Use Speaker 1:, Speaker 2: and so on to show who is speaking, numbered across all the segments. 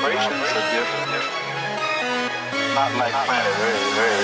Speaker 1: vibrations are different. Not like planet Earth.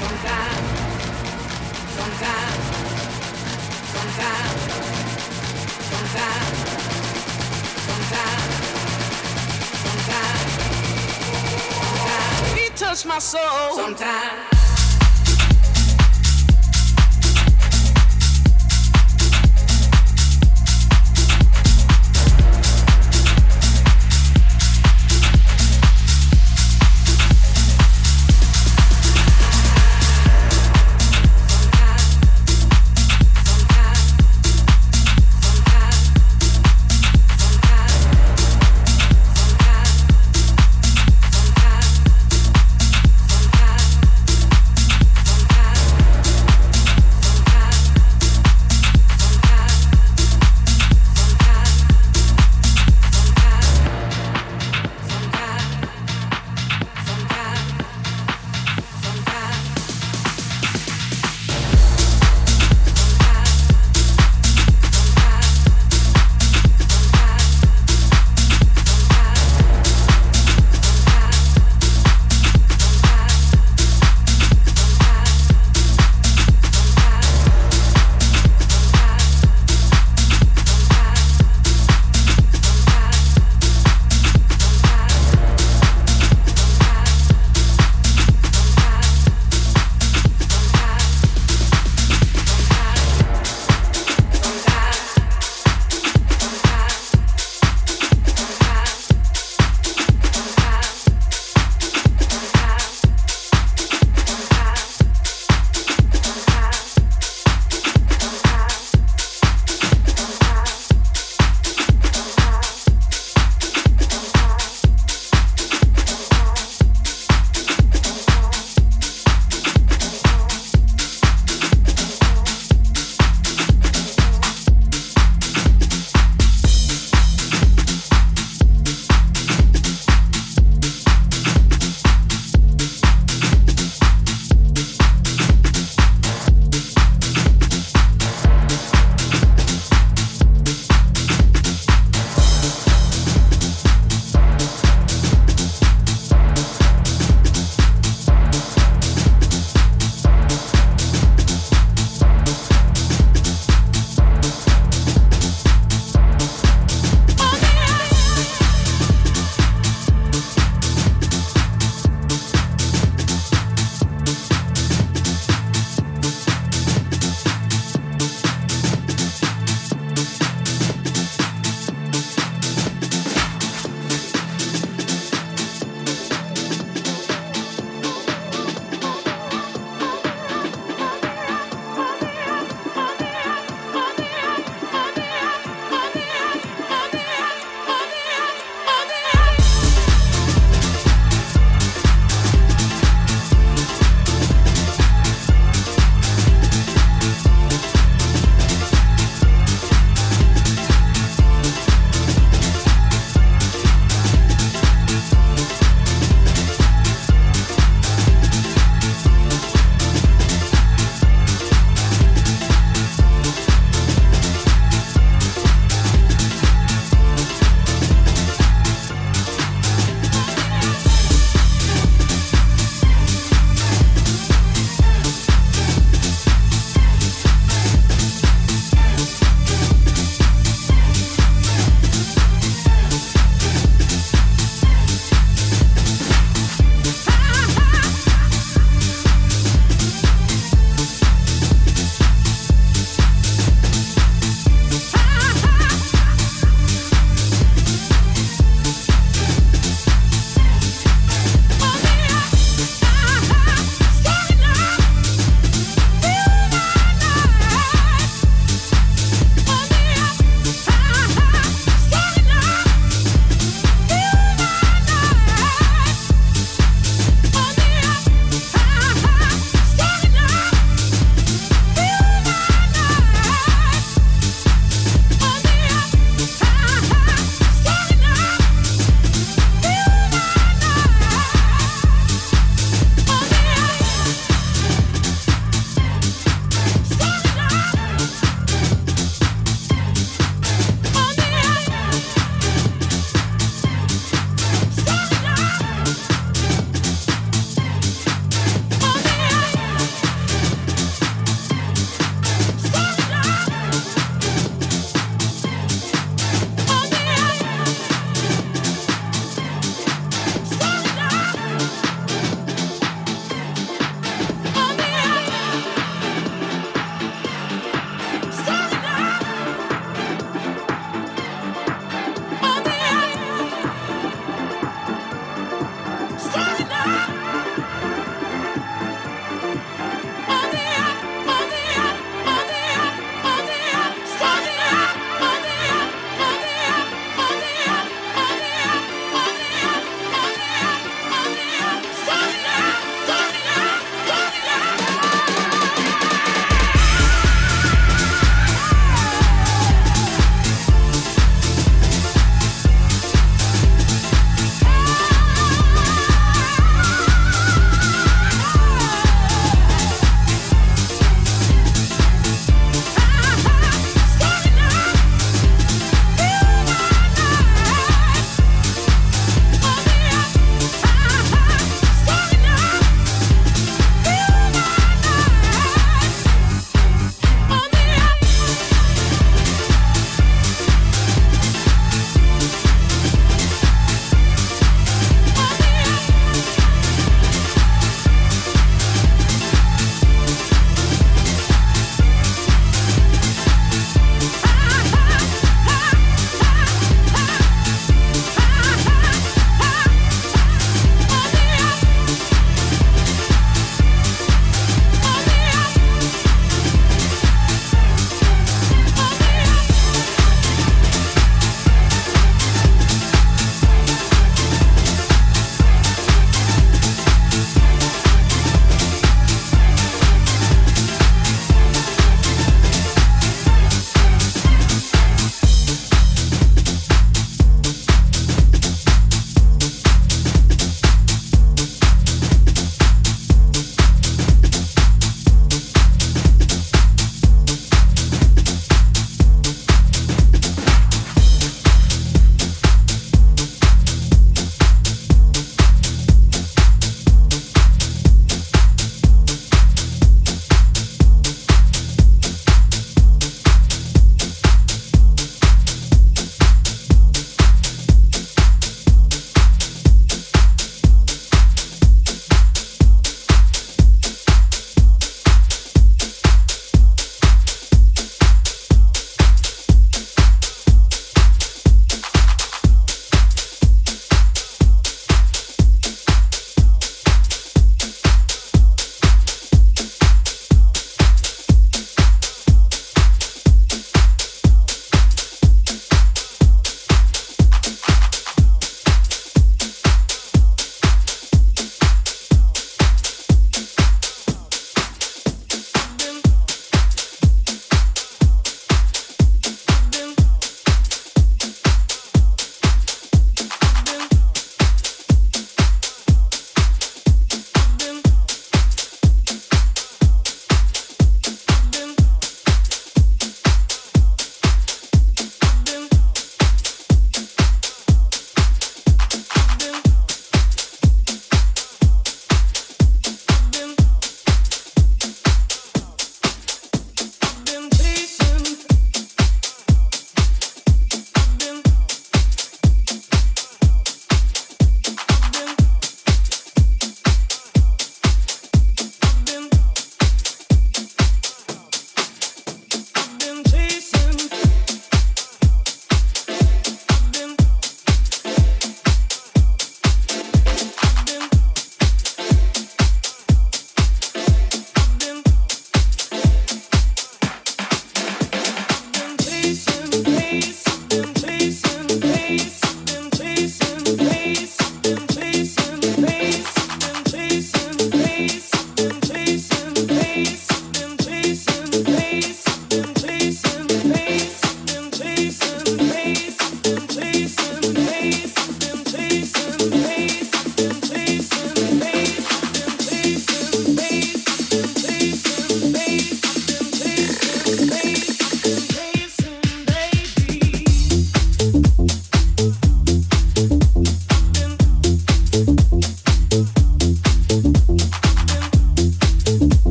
Speaker 2: sometimes, sometimes, sometimes, sometimes, sometimes, sometimes. He touched my soul. Sometimes.